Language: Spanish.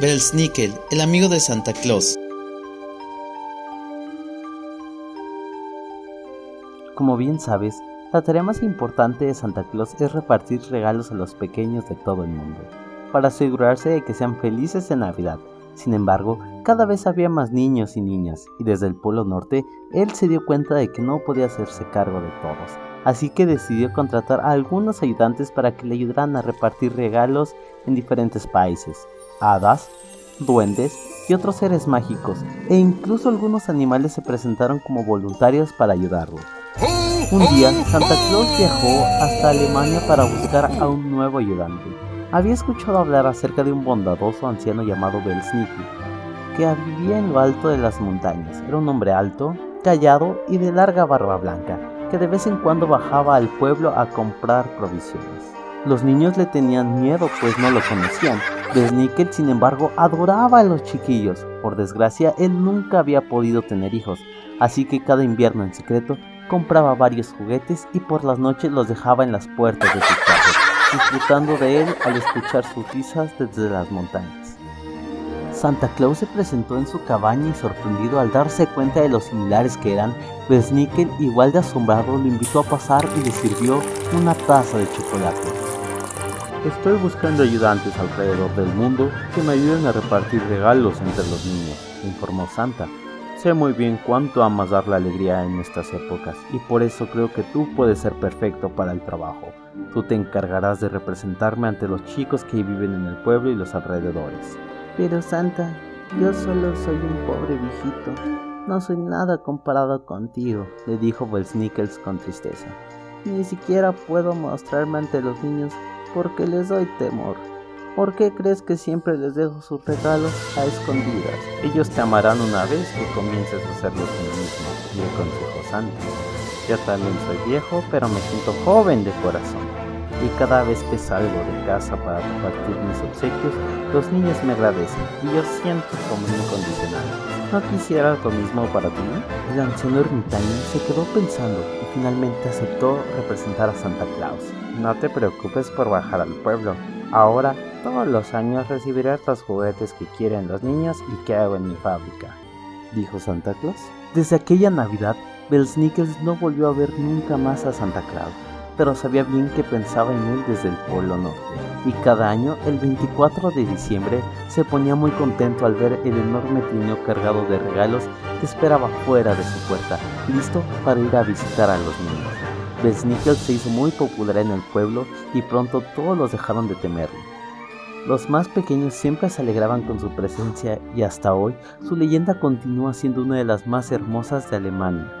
Belsnickel, el amigo de Santa Claus. Como bien sabes, la tarea más importante de Santa Claus es repartir regalos a los pequeños de todo el mundo, para asegurarse de que sean felices en Navidad. Sin embargo, cada vez había más niños y niñas, y desde el Polo Norte, él se dio cuenta de que no podía hacerse cargo de todos, así que decidió contratar a algunos ayudantes para que le ayudaran a repartir regalos en diferentes países hadas, duendes y otros seres mágicos, e incluso algunos animales se presentaron como voluntarios para ayudarlo. Un día, Santa Claus viajó hasta Alemania para buscar a un nuevo ayudante. Había escuchado hablar acerca de un bondadoso anciano llamado Belsnicki, que vivía en lo alto de las montañas. Era un hombre alto, callado y de larga barba blanca, que de vez en cuando bajaba al pueblo a comprar provisiones. Los niños le tenían miedo pues no lo conocían. Besnickel, sin embargo, adoraba a los chiquillos. Por desgracia, él nunca había podido tener hijos, así que cada invierno en secreto compraba varios juguetes y por las noches los dejaba en las puertas de sus casas, disfrutando de él al escuchar sus risas desde las montañas. Santa Claus se presentó en su cabaña y sorprendido al darse cuenta de lo similares que eran, Besnickel, igual de asombrado, lo invitó a pasar y le sirvió una taza de chocolate. Estoy buscando ayudantes alrededor del mundo que me ayuden a repartir regalos entre los niños, informó Santa. Sé muy bien cuánto amas dar la alegría en estas épocas y por eso creo que tú puedes ser perfecto para el trabajo. Tú te encargarás de representarme ante los chicos que viven en el pueblo y los alrededores. Pero Santa, yo solo soy un pobre viejito. No soy nada comparado contigo, le dijo Belsnickels con tristeza. Ni siquiera puedo mostrarme ante los niños porque les doy temor. ¿Por qué crees que siempre les dejo sus regalos a escondidas? Ellos te amarán una vez que comiences a hacerlo tú mismo, y el consejo santo. Yo también soy viejo, pero me siento joven de corazón. Y cada vez que salgo de casa para repartir mis obsequios, los niños me agradecen y yo siento como incondicional. ¿No quisieras lo mismo para ti? El anciano ermitaño se quedó pensando y finalmente aceptó representar a Santa Claus. No te preocupes por bajar al pueblo. Ahora, todos los años recibirás los juguetes que quieren los niños y que hago en mi fábrica, dijo Santa Claus. Desde aquella Navidad, Belsnickels no volvió a ver nunca más a Santa Claus, pero sabía bien que pensaba en él desde el Polo Norte. Y cada año, el 24 de diciembre, se ponía muy contento al ver el enorme trineo cargado de regalos que esperaba fuera de su puerta, listo para ir a visitar a los niños. Besnickel se hizo muy popular en el pueblo y pronto todos los dejaron de temerlo. Los más pequeños siempre se alegraban con su presencia y hasta hoy su leyenda continúa siendo una de las más hermosas de Alemania.